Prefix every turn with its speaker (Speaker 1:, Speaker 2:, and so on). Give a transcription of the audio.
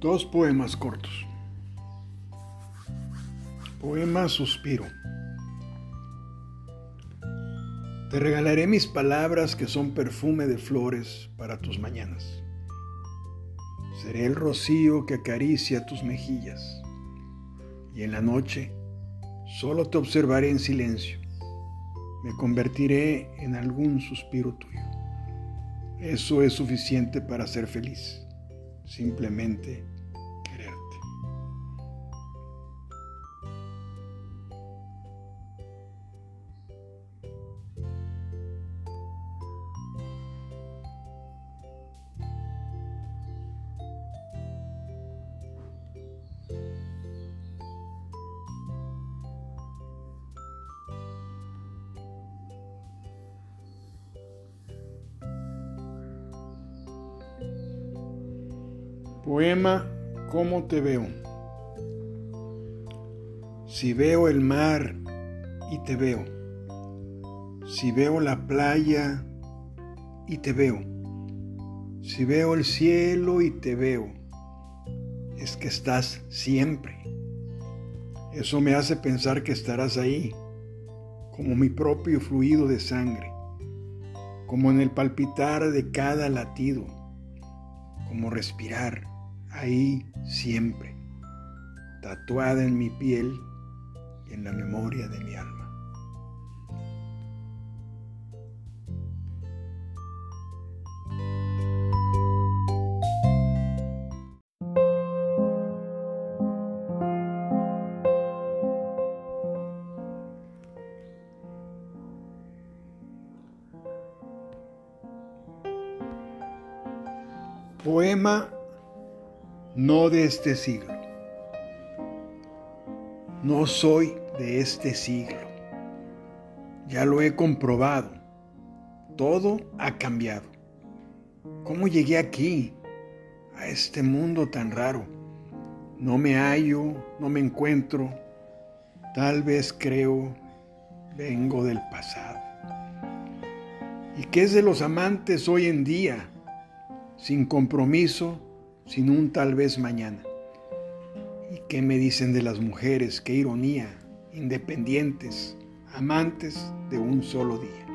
Speaker 1: Dos poemas cortos. Poema Suspiro. Te regalaré mis palabras que son perfume de flores para tus mañanas. Seré el rocío que acaricia tus mejillas. Y en la noche solo te observaré en silencio. Me convertiré en algún suspiro tuyo. Eso es suficiente para ser feliz. Simplemente Poema ¿Cómo te veo? Si veo el mar y te veo. Si veo la playa y te veo. Si veo el cielo y te veo. Es que estás siempre. Eso me hace pensar que estarás ahí, como mi propio fluido de sangre, como en el palpitar de cada latido, como respirar ahí siempre, tatuada en mi piel y en la memoria de mi alma. Poema no de este siglo. No soy de este siglo. Ya lo he comprobado. Todo ha cambiado. ¿Cómo llegué aquí, a este mundo tan raro? No me hallo, no me encuentro. Tal vez creo, vengo del pasado. ¿Y qué es de los amantes hoy en día? Sin compromiso, sin un tal vez mañana. ¿Y qué me dicen de las mujeres? Qué ironía, independientes, amantes de un solo día.